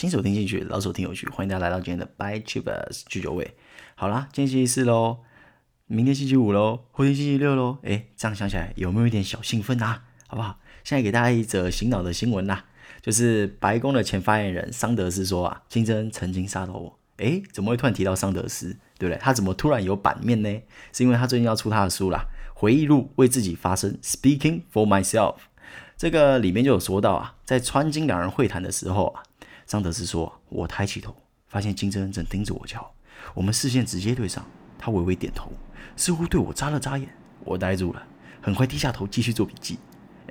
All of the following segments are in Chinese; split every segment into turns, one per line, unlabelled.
新手听进去，老手听有趣，欢迎大家来到今天的 By Travers 聚酒会。好啦，今天星期四喽，明天星期五喽，后天星期六喽。哎，这样想起来有没有一点小兴奋啊？好不好？现在给大家一则醒脑的新闻啦，就是白宫的前发言人桑德斯说啊，金正曾经杀到我。哎，怎么会突然提到桑德斯？对不对？他怎么突然有版面呢？是因为他最近要出他的书啦，回忆录为自己发声，Speaking for myself。这个里面就有说到啊，在川金两人会谈的时候啊，桑德斯说：“我抬起头，发现金正恩正盯着我瞧，我们视线直接对上，他微微点头，似乎对我眨了眨眼。我呆住了，很快低下头继续做笔记。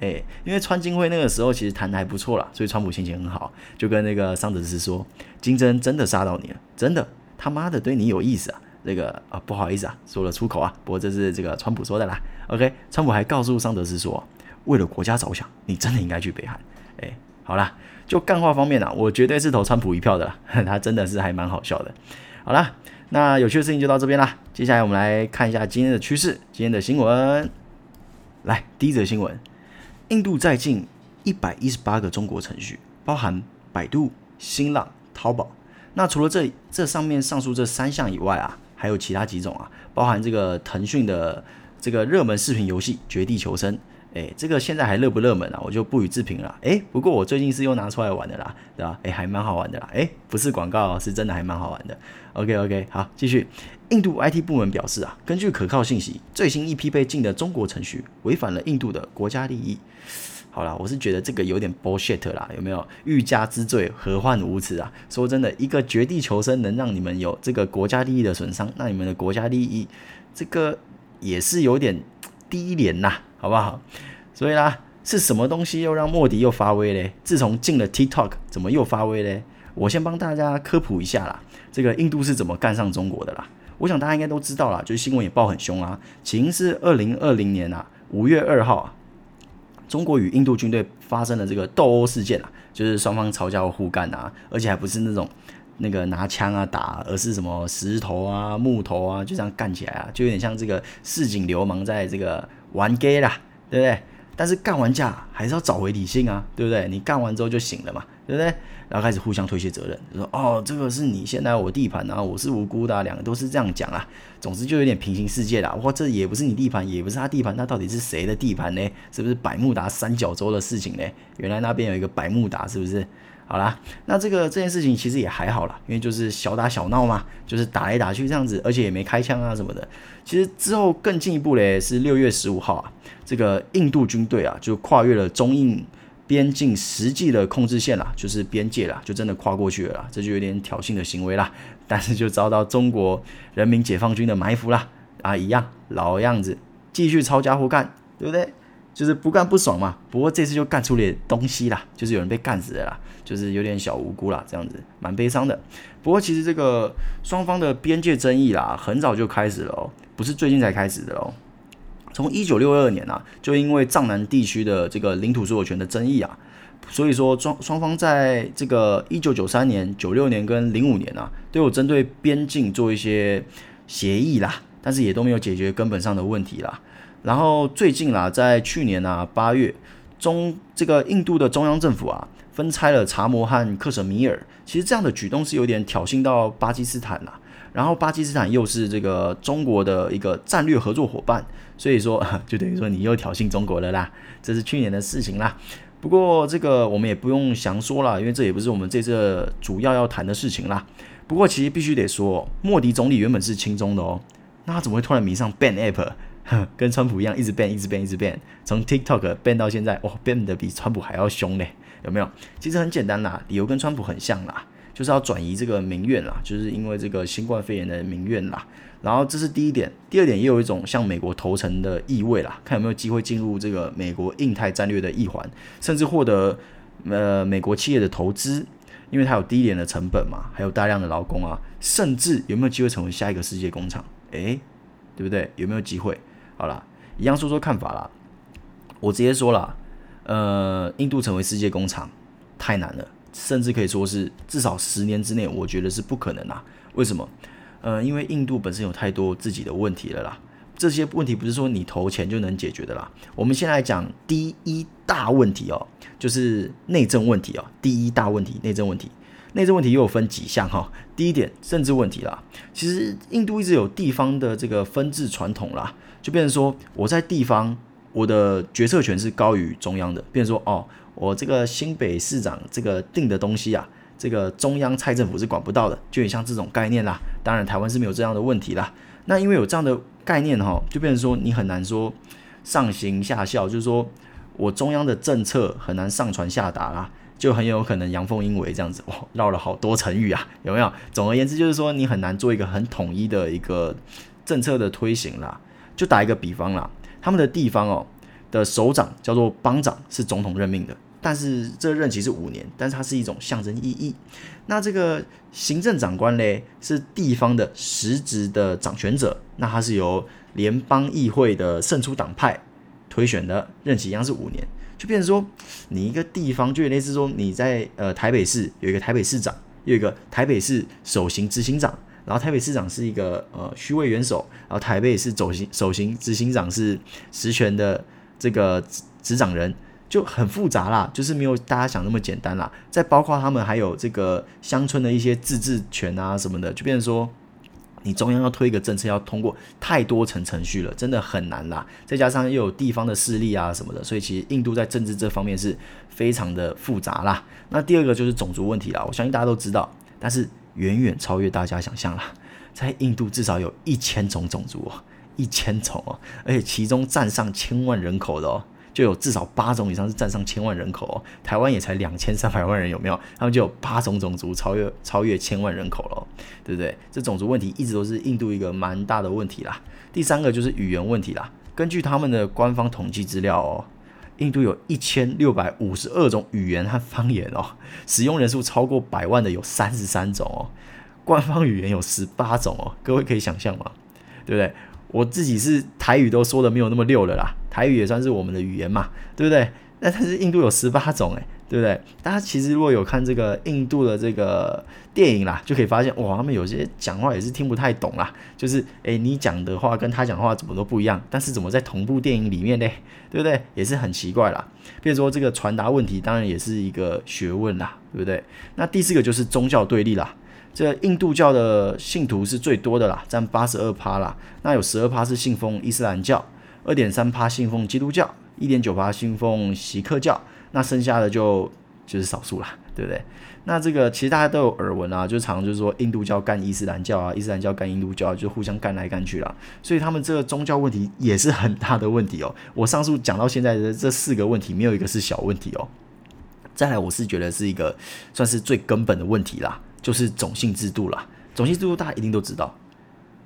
哎，因为川金会那个时候其实谈得还不错啦，所以川普心情很好，就跟那个桑德斯说：金正恩真的杀到你了，真的，他妈的对你有意思啊。这个啊，不好意思啊，说了出口啊，不过这是这个川普说的啦。OK，川普还告诉桑德斯说。”为了国家着想，你真的应该去北韩。好啦，就干话方面啊，我绝对是投川普一票的啦，他真的是还蛮好笑的。好啦，那有趣的事情就到这边啦。接下来我们来看一下今天的趋势，今天的新闻。来，第一则新闻：印度在禁一百一十八个中国程序，包含百度、新浪、淘宝。那除了这这上面上述这三项以外啊，还有其他几种啊，包含这个腾讯的这个热门视频游戏《绝地求生》。哎，这个现在还热不热门啊？我就不予置评了。哎，不过我最近是又拿出来玩的啦，对吧？哎，还蛮好玩的啦。哎，不是广告，是真的还蛮好玩的。OK OK，好，继续。印度 IT 部门表示啊，根据可靠信息，最新一批被禁的中国程序违反了印度的国家利益。好啦，我是觉得这个有点 bullshit 啦，有没有？欲加之罪，何患无辞啊？说真的，一个绝地求生能让你们有这个国家利益的损伤，那你们的国家利益这个也是有点低廉呐。好不好？所以啦，是什么东西又让莫迪又发威嘞？自从进了 TikTok，怎么又发威嘞？我先帮大家科普一下啦，这个印度是怎么干上中国的啦？我想大家应该都知道啦，就是新闻也报很凶啊。起因是二零二零年啊，五月二号啊，中国与印度军队发生了这个斗殴事件啊，就是双方吵架互干啊，而且还不是那种那个拿枪啊打，而是什么石头啊、木头啊，就这样干起来啊，就有点像这个市井流氓在这个。玩 gay 啦，对不对？但是干完架还是要找回理性啊，对不对？你干完之后就醒了嘛，对不对？然后开始互相推卸责任，说哦，这个是你先来我地盘啊，我是无辜的，两个都是这样讲啊。总之就有点平行世界啦。哇，这也不是你地盘，也不是他地盘，那到底是谁的地盘呢？是不是百慕达三角洲的事情呢？原来那边有一个百慕达，是不是？好啦，那这个这件事情其实也还好啦，因为就是小打小闹嘛，就是打来打去这样子，而且也没开枪啊什么的。其实之后更进一步嘞，是六月十五号啊，这个印度军队啊就跨越了中印边境实际的控制线啦，就是边界啦，就真的跨过去了啦，这就有点挑衅的行为啦。但是就遭到中国人民解放军的埋伏啦，啊，一样老样子，继续抄家伙干，对不对？就是不干不爽嘛，不过这次就干出点东西啦，就是有人被干死了啦，就是有点小无辜啦，这样子蛮悲伤的。不过其实这个双方的边界争议啦，很早就开始了哦，不是最近才开始的哦。从一九六二年啊，就因为藏南地区的这个领土所有权的争议啊，所以说双双方在这个一九九三年、九六年跟零五年啊，都有针对边境做一些协议啦，但是也都没有解决根本上的问题啦。然后最近啦，在去年啊八月，中这个印度的中央政府啊，分拆了查谟和克什米尔。其实这样的举动是有点挑衅到巴基斯坦啦。然后巴基斯坦又是这个中国的一个战略合作伙伴，所以说 就等于说你又挑衅中国了啦。这是去年的事情啦。不过这个我们也不用详说了，因为这也不是我们这次主要要谈的事情啦。不过其实必须得说，莫迪总理原本是亲中的哦，那他怎么会突然迷上 ban app？跟川普一样，一直 ban，一直 ban，一直 ban，从 TikTok ban 到现在，哇，ban 的比川普还要凶嘞，有没有？其实很简单啦，理由跟川普很像啦，就是要转移这个民怨啦，就是因为这个新冠肺炎的民怨啦。然后这是第一点，第二点也有一种向美国投诚的意味啦，看有没有机会进入这个美国印太战略的一环，甚至获得呃美国企业的投资，因为它有低廉的成本嘛，还有大量的劳工啊，甚至有没有机会成为下一个世界工厂？诶，对不对？有没有机会？好了，一样说说看法啦。我直接说了，呃，印度成为世界工厂太难了，甚至可以说是至少十年之内，我觉得是不可能啦。为什么？呃，因为印度本身有太多自己的问题了啦。这些问题不是说你投钱就能解决的啦。我们先来讲第一大问题哦，就是内政问题哦。第一大问题，内政问题。内政问题又有分几项哈。第一点，政治问题啦。其实印度一直有地方的这个分治传统啦，就变成说我在地方，我的决策权是高于中央的。变成说哦，我这个新北市长这个定的东西啊，这个中央蔡政府是管不到的，就很像这种概念啦。当然，台湾是没有这样的问题啦。那因为有这样的概念哈，就变成说你很难说上行下效，就是说我中央的政策很难上传下达啦。就很有可能阳奉阴违这样子，哇，绕了好多成语啊，有没有？总而言之，就是说你很难做一个很统一的一个政策的推行啦。就打一个比方啦，他们的地方哦的首长叫做邦长，是总统任命的，但是这任期是五年，但是它是一种象征意义。那这个行政长官嘞，是地方的实质的掌权者，那他是由联邦议会的胜出党派推选的，任期一样是五年。就变成说，你一个地方就类似说，你在呃台北市有一个台北市长，有一个台北市首席执行长，然后台北市长是一个呃虚位元首，然后台北是走行首席执行长是实权的这个执执掌人，就很复杂啦，就是没有大家想那么简单啦。再包括他们还有这个乡村的一些自治权啊什么的，就变成说。你中央要推一个政策，要通过太多层程序了，真的很难啦。再加上又有地方的势力啊什么的，所以其实印度在政治这方面是非常的复杂啦。那第二个就是种族问题啦，我相信大家都知道，但是远远超越大家想象啦。在印度至少有一千种种族哦，一千种哦，而且其中占上千万人口的哦。就有至少八种以上是占上千万人口哦，台湾也才两千三百万人，有没有？他们就有八种种族超越超越千万人口了，对不对？这种族问题一直都是印度一个蛮大的问题啦。第三个就是语言问题啦。根据他们的官方统计资料哦，印度有一千六百五十二种语言和方言哦，使用人数超过百万的有三十三种哦，官方语言有十八种哦，各位可以想象吗？对不对？我自己是台语都说的没有那么溜了啦，台语也算是我们的语言嘛，对不对？那但是印度有十八种诶，对不对？大家其实如果有看这个印度的这个电影啦，就可以发现哇，他们有些讲话也是听不太懂啦，就是诶，你讲的话跟他讲话怎么都不一样，但是怎么在同部电影里面呢？对不对？也是很奇怪啦。比如说这个传达问题，当然也是一个学问啦，对不对？那第四个就是宗教对立啦。这印度教的信徒是最多的啦，占八十二趴啦。那有十二趴是信奉伊斯兰教，二点三趴信奉基督教，一点九趴信奉锡克教。那剩下的就就是少数啦，对不对？那这个其实大家都有耳闻啊，就常常就是说印度教干伊斯兰教啊，伊斯兰教干印度教，就互相干来干去啦。所以他们这个宗教问题也是很大的问题哦。我上述讲到现在的这四个问题，没有一个是小问题哦。再来，我是觉得是一个算是最根本的问题啦。就是种姓制度啦，种姓制度大家一定都知道，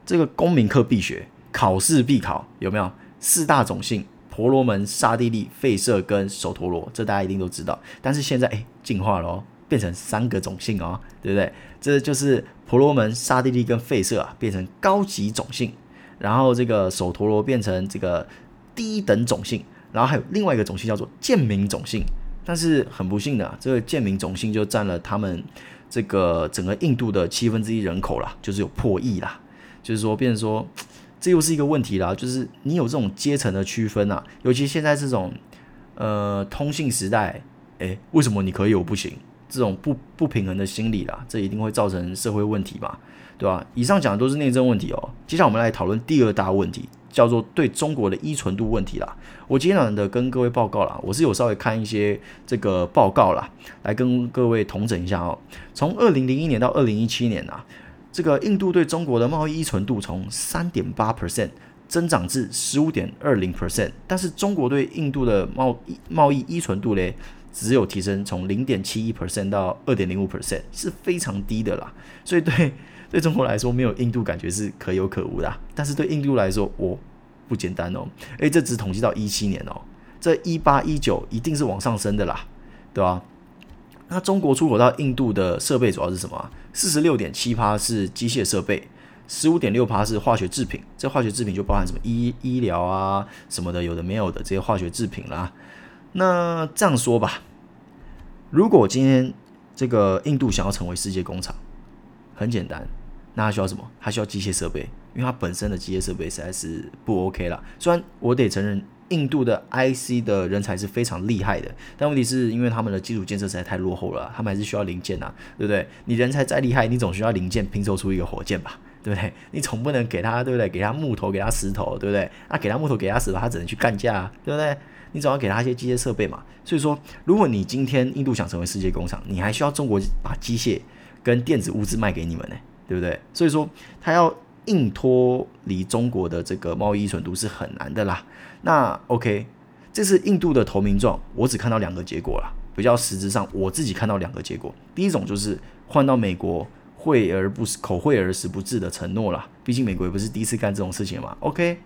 这个公民课必学，考试必考，有没有？四大种姓：婆罗门、刹帝利、吠舍跟首陀罗，这大家一定都知道。但是现在哎，进化了哦，变成三个种姓哦，对不对？这就是婆罗门、刹帝利跟吠舍啊，变成高级种姓，然后这个首陀罗变成这个低等种姓，然后还有另外一个种姓叫做贱民种姓。但是很不幸的啊，这个贱民种姓就占了他们。这个整个印度的七分之一人口啦，就是有破亿啦，就是说，变成说，这又是一个问题啦，就是你有这种阶层的区分啊，尤其现在这种呃通信时代，诶，为什么你可以我不行？这种不不平衡的心理啦，这一定会造成社会问题嘛，对吧？以上讲的都是内政问题哦，接下来我们来讨论第二大问题。叫做对中国的依存度问题啦，我简短的跟各位报告啦，我是有稍微看一些这个报告啦，来跟各位统整一下哦。从二零零一年到二零一七年啊，这个印度对中国的贸易依存度从三点八 percent 增长至十五点二零 percent，但是中国对印度的贸易贸易依存度嘞，只有提升从零点七一 percent 到二点零五 percent，是非常低的啦，所以对。对中国来说，没有印度感觉是可有可无的，但是对印度来说，我不简单哦。诶，这只统计到一七年哦，这一八一九一定是往上升的啦，对吧？那中国出口到印度的设备主要是什么？四十六点七趴是机械设备，十五点六趴是化学制品。这化学制品就包含什么医医疗啊什么的，有的没有的这些化学制品啦。那这样说吧，如果今天这个印度想要成为世界工厂，很简单。那它需要什么？它需要机械设备，因为它本身的机械设备实在是不 OK 啦。虽然我得承认，印度的 IC 的人才是非常厉害的，但问题是因为他们的基础建设实在太落后了，他们还是需要零件呐、啊，对不对？你人才再厉害，你总需要零件拼凑出一个火箭吧，对不对？你总不能给他，对不对？给他木头，给他石头，对不对？那、啊、给他木头，给他石头，他只能去干架、啊，对不对？你总要给他一些机械设备嘛。所以说，如果你今天印度想成为世界工厂，你还需要中国把机械跟电子物资卖给你们呢，对不对？所以说，他要。硬脱离中国的这个贸易依存度是很难的啦。那 OK，这是印度的投名状，我只看到两个结果啦。比较实质上，我自己看到两个结果。第一种就是换到美国会而不口惠而实不至的承诺啦。毕竟美国也不是第一次干这种事情嘛。OK，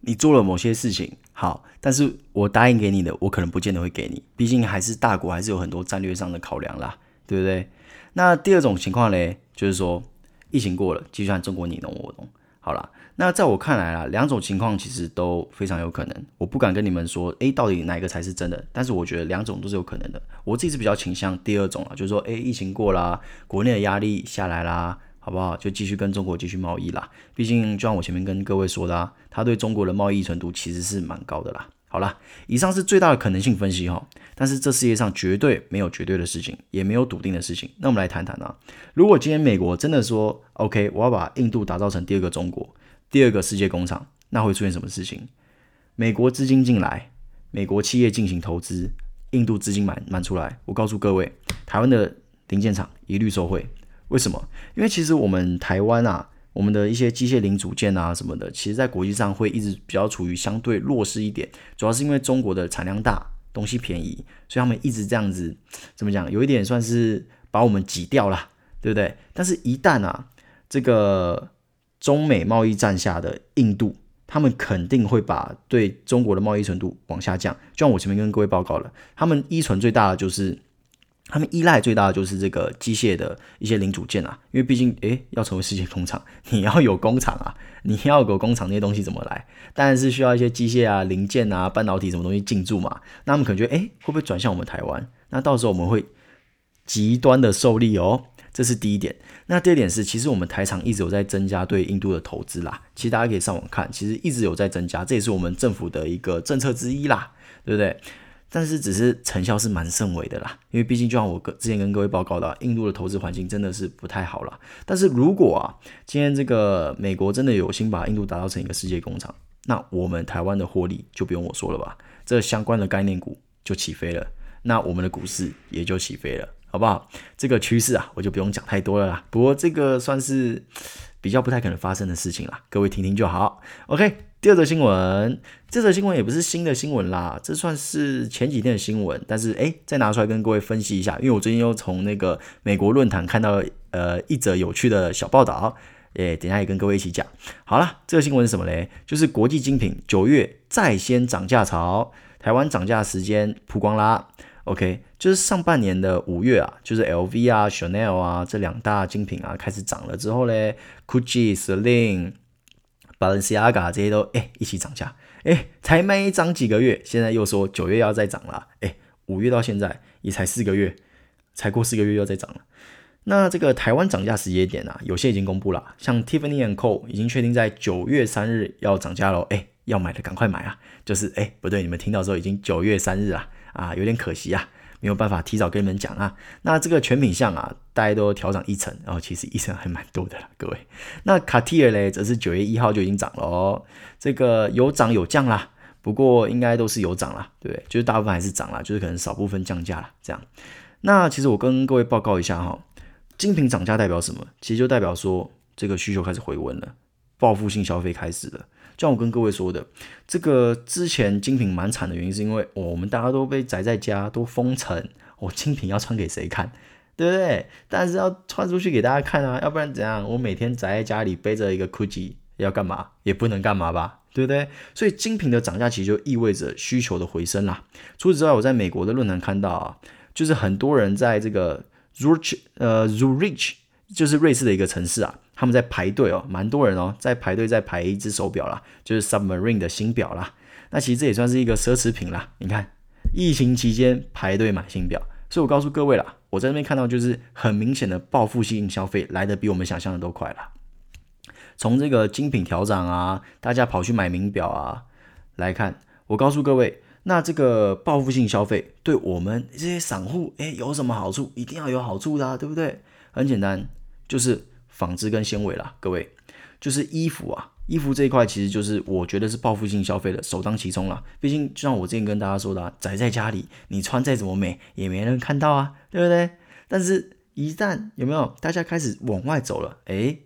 你做了某些事情好，但是我答应给你的，我可能不见得会给你。毕竟还是大国，还是有很多战略上的考量啦，对不对？那第二种情况嘞，就是说。疫情过了，继续和中国你侬我侬。好了，那在我看来啊，两种情况其实都非常有可能。我不敢跟你们说，诶，到底哪一个才是真的？但是我觉得两种都是有可能的。我自己是比较倾向第二种啊，就是说，诶，疫情过啦，国内的压力下来啦，好不好？就继续跟中国继续贸易啦。毕竟，就像我前面跟各位说的啊，他对中国的贸易程度其实是蛮高的啦。好了，以上是最大的可能性分析哈，但是这世界上绝对没有绝对的事情，也没有笃定的事情。那我们来谈谈啊，如果今天美国真的说 OK，我要把印度打造成第二个中国，第二个世界工厂，那会出现什么事情？美国资金进来，美国企业进行投资，印度资金满满出来，我告诉各位，台湾的零件厂一律受惠。为什么？因为其实我们台湾啊。我们的一些机械零组件啊什么的，其实在国际上会一直比较处于相对弱势一点，主要是因为中国的产量大，东西便宜，所以他们一直这样子，怎么讲，有一点算是把我们挤掉了，对不对？但是，一旦啊，这个中美贸易战下的印度，他们肯定会把对中国的贸易程度往下降，就像我前面跟各位报告了，他们依存最大的就是。他们依赖最大的就是这个机械的一些零组件啊，因为毕竟，诶，要成为世界工厂，你要有工厂啊，你要有工厂，那些东西怎么来？当然是需要一些机械啊、零件啊、半导体什么东西进驻嘛。那他们可能觉得，诶，会不会转向我们台湾？那到时候我们会极端的受力哦。这是第一点。那第二点是，其实我们台厂一直有在增加对印度的投资啦。其实大家可以上网看，其实一直有在增加，这也是我们政府的一个政策之一啦，对不对？但是只是成效是蛮甚微的啦，因为毕竟就像我之前跟各位报告的，印度的投资环境真的是不太好啦。但是如果啊，今天这个美国真的有心把印度打造成一个世界工厂，那我们台湾的获利就不用我说了吧，这相关的概念股就起飞了，那我们的股市也就起飞了，好不好？这个趋势啊，我就不用讲太多了啦。不过这个算是 比较不太可能发生的事情啦，各位听听就好。OK。第二则新闻，这则新闻也不是新的新闻啦，这算是前几天的新闻，但是诶，再拿出来跟各位分析一下，因为我最近又从那个美国论坛看到呃一则有趣的小报道，诶，等下也跟各位一起讲。好了，这个新闻是什么嘞？就是国际精品九月再掀涨价潮，台湾涨价时间曝光啦。OK，就是上半年的五月啊，就是 LV 啊、Chanel 啊这两大精品啊开始涨了之后嘞，Gucci、Celine。Balenciaga 这些都哎一起涨价，哎才没涨几个月，现在又说九月要再涨了，哎五月到现在也才四个月，才过四个月又再涨了。那这个台湾涨价时间点啊，有些已经公布了，像 Tiffany and & Co 已经确定在九月三日要涨价喽，哎要买的赶快买啊，就是哎不对，你们听到时候已经九月三日啊，啊有点可惜啊。没有办法提早跟你们讲啊，那这个全品项啊，大家都调涨一成，然后其实一成还蛮多的啦，各位。那卡地尔嘞，则是九月一号就已经涨了哦，这个有涨有降啦，不过应该都是有涨啦，对不对？就是大部分还是涨啦，就是可能少部分降价啦，这样。那其实我跟各位报告一下哈，精品涨价代表什么？其实就代表说这个需求开始回温了，报复性消费开始了。就像我跟各位说的，这个之前精品蛮惨的原因，是因为、哦、我们大家都被宅在家，都封城，我、哦、精品要穿给谁看，对不对？但是要穿出去给大家看啊，要不然怎样？我每天宅在家里背着一个 Gucci 要干嘛？也不能干嘛吧，对不对？所以精品的涨价其实就意味着需求的回升啦。除此之外，我在美国的论坛看到啊，就是很多人在这个 Zurich 呃 Zurich 就是瑞士的一个城市啊。他们在排队哦，蛮多人哦，在排队在排一只手表啦，就是 Submarine 的新表啦。那其实这也算是一个奢侈品啦。你看，疫情期间排队买新表，所以我告诉各位啦，我在那边看到就是很明显的报复性消费来的比我们想象的都快啦。从这个精品调涨啊，大家跑去买名表啊来看，我告诉各位，那这个报复性消费对我们这些散户，诶，有什么好处？一定要有好处的啊，对不对？很简单，就是纺织跟纤维啦，各位，就是衣服啊，衣服这一块其实就是我觉得是报复性消费的首当其冲啦。毕竟就像我之前跟大家说的啊，宅在家里，你穿再怎么美，也没人看到啊，对不对？但是，一旦有没有大家开始往外走了，诶，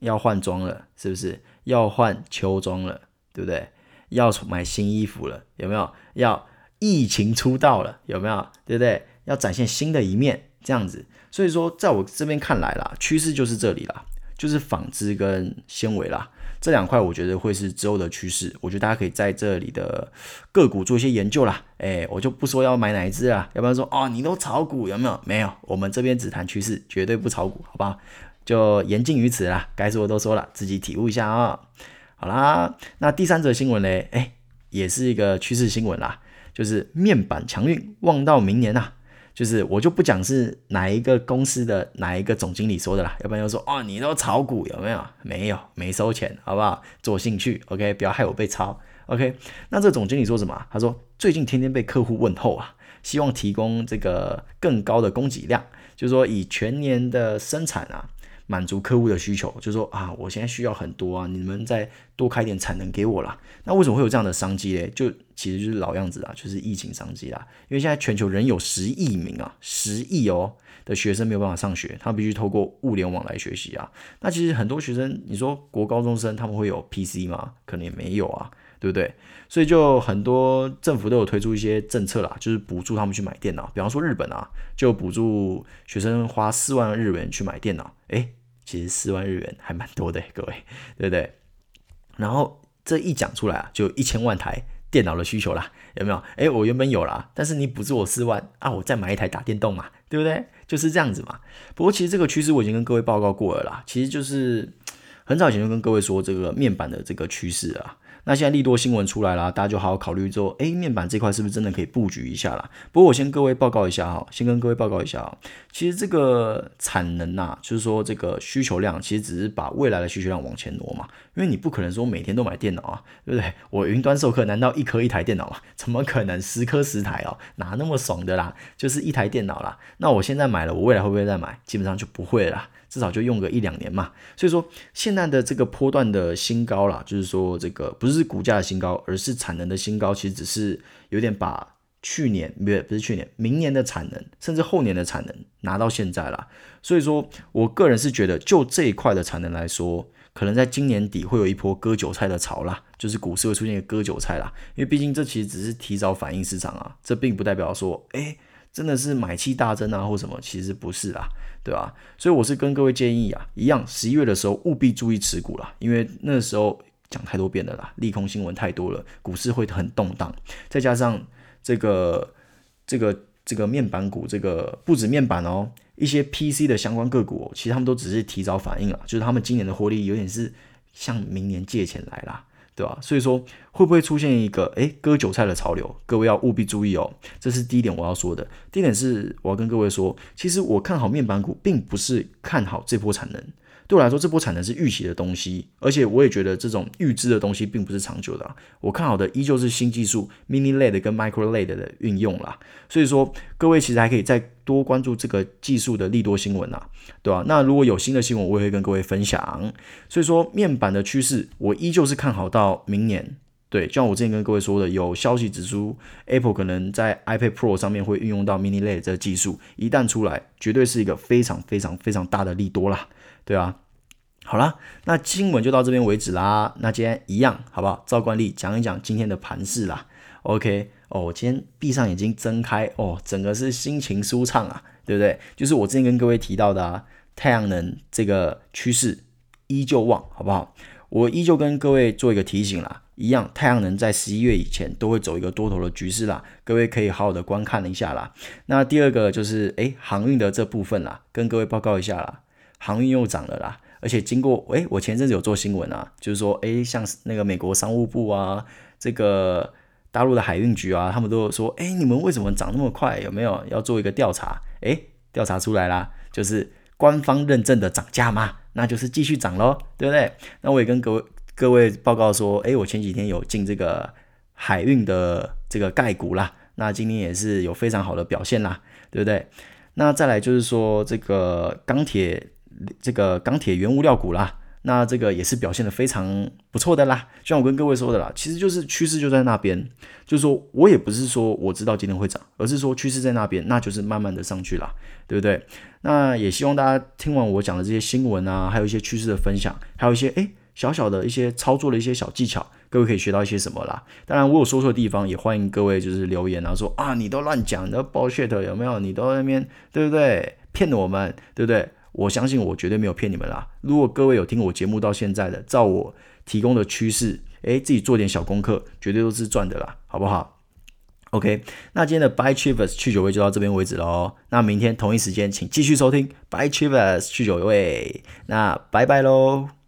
要换装了，是不是？要换秋装了，对不对？要买新衣服了，有没有？要疫情出道了，有没有？对不对？要展现新的一面，这样子。所以说，在我这边看来啦，趋势就是这里啦，就是纺织跟纤维啦，这两块我觉得会是之后的趋势。我觉得大家可以在这里的个股做一些研究啦。哎，我就不说要买哪一只啊，要不然说哦，你都炒股有没有？没有，我们这边只谈趋势，绝对不炒股，好不好？就言尽于此啦，该说的都说了，自己体悟一下啊、好啦，那第三则新闻呢？哎，也是一个趋势新闻啦，就是面板强运，望到明年呐、啊。就是我就不讲是哪一个公司的哪一个总经理说的啦，要不然又说哦，你都炒股有没有？没有，没收钱，好不好？做兴趣，OK，不要害我被抄，OK。那这总经理说什么？他说最近天天被客户问候啊，希望提供这个更高的供给量，就是说以全年的生产啊。满足客户的需求，就是说啊，我现在需要很多啊，你们再多开点产能给我啦。那为什么会有这样的商机嘞？就其实就是老样子啊，就是疫情商机啦。因为现在全球仍有十亿名啊，十亿哦的学生没有办法上学，他必须透过物联网来学习啊。那其实很多学生，你说国高中生他们会有 PC 吗？可能也没有啊，对不对？所以就很多政府都有推出一些政策啦，就是补助他们去买电脑。比方说日本啊，就补助学生花四万日元去买电脑，诶其实四万日元还蛮多的，各位，对不对？然后这一讲出来啊，就一千万台电脑的需求啦，有没有？哎，我原本有啦，但是你补助我四万啊，我再买一台打电动嘛，对不对？就是这样子嘛。不过其实这个趋势我已经跟各位报告过了啦，其实就是 很早以前就跟各位说这个面板的这个趋势啊。那现在利多新闻出来了，大家就好好考虑说，诶，面板这块是不是真的可以布局一下啦？不过我先各位报告一下哈，先跟各位报告一下啊，其实这个产能呐，就是说这个需求量，其实只是把未来的需求量往前挪嘛，因为你不可能说每天都买电脑啊，对不对？我云端授课难道一颗一台电脑吗？怎么可能十颗十台哦？哪那么爽的啦？就是一台电脑啦。那我现在买了，我未来会不会再买？基本上就不会了啦。至少就用个一两年嘛，所以说现在的这个波段的新高啦，就是说这个不是股价的新高，而是产能的新高，其实只是有点把去年不是不是去年，明年的产能，甚至后年的产能拿到现在啦。所以说我个人是觉得，就这一块的产能来说，可能在今年底会有一波割韭菜的潮啦，就是股市会出现割韭菜啦，因为毕竟这其实只是提早反映市场啊，这并不代表说，诶真的是买气大增啊，或什么？其实不是啦，对吧？所以我是跟各位建议啊，一样，十一月的时候务必注意持股啦，因为那时候讲太多遍了啦，利空新闻太多了，股市会很动荡，再加上这个这个这个面板股，这个不止面板哦，一些 PC 的相关个股哦，其实他们都只是提早反应了，就是他们今年的获利有点是向明年借钱来啦。对吧？所以说会不会出现一个诶割韭菜的潮流？各位要务必注意哦。这是第一点我要说的。第一点是我要跟各位说，其实我看好面板股，并不是看好这波产能。对我来说，这波产能是预期的东西，而且我也觉得这种预知的东西并不是长久的啊。我看好的依旧是新技术 Mini LED 跟 Micro LED 的运用啦。所以说，各位其实还可以再多关注这个技术的利多新闻啊，对吧？那如果有新的新闻，我也会跟各位分享。所以说，面板的趋势我依旧是看好到明年。对，就像我之前跟各位说的，有消息指出 Apple 可能在 iPad Pro 上面会运用到 Mini LED 这个技术，一旦出来，绝对是一个非常非常非常大的利多啦。对啊，好啦，那新闻就到这边为止啦。那今天一样，好不好？照惯例讲一讲今天的盘势啦。OK，哦，我今天闭上眼睛睁开，哦，整个是心情舒畅啊，对不对？就是我之前跟各位提到的啊，太阳能这个趋势依旧旺，好不好？我依旧跟各位做一个提醒啦，一样，太阳能在十一月以前都会走一个多头的局势啦，各位可以好好的观看一下啦。那第二个就是，诶，航运的这部分啦，跟各位报告一下啦。航运又涨了啦，而且经过诶，我前阵子有做新闻啊，就是说诶，像那个美国商务部啊，这个大陆的海运局啊，他们都说，诶，你们为什么涨那么快？有没有要做一个调查？诶，调查出来啦，就是官方认证的涨价嘛，那就是继续涨喽，对不对？那我也跟各位各位报告说，诶，我前几天有进这个海运的这个概股啦，那今天也是有非常好的表现啦，对不对？那再来就是说这个钢铁，这个钢铁原物料股啦。那这个也是表现的非常不错的啦，就像我跟各位说的啦，其实就是趋势就在那边，就是说我也不是说我知道今天会涨，而是说趋势在那边，那就是慢慢的上去啦，对不对？那也希望大家听完我讲的这些新闻啊，还有一些趋势的分享，还有一些诶小小的一些操作的一些小技巧，各位可以学到一些什么啦。当然我有说错的地方，也欢迎各位就是留言啊，说啊你都乱讲，你都 bullshit 有没有？你都在那边对不对？骗我们对不对？我相信我绝对没有骗你们啦。如果各位有听我节目到现在的，照我提供的趋势，诶，自己做点小功课，绝对都是赚的啦，好不好？OK，那今天的 Buy Chivas 去酒位就到这边为止喽。那明天同一时间请继续收听 Buy Chivas 去酒位。那拜拜喽。